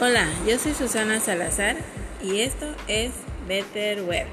Hola, yo soy Susana Salazar y esto es Better Web.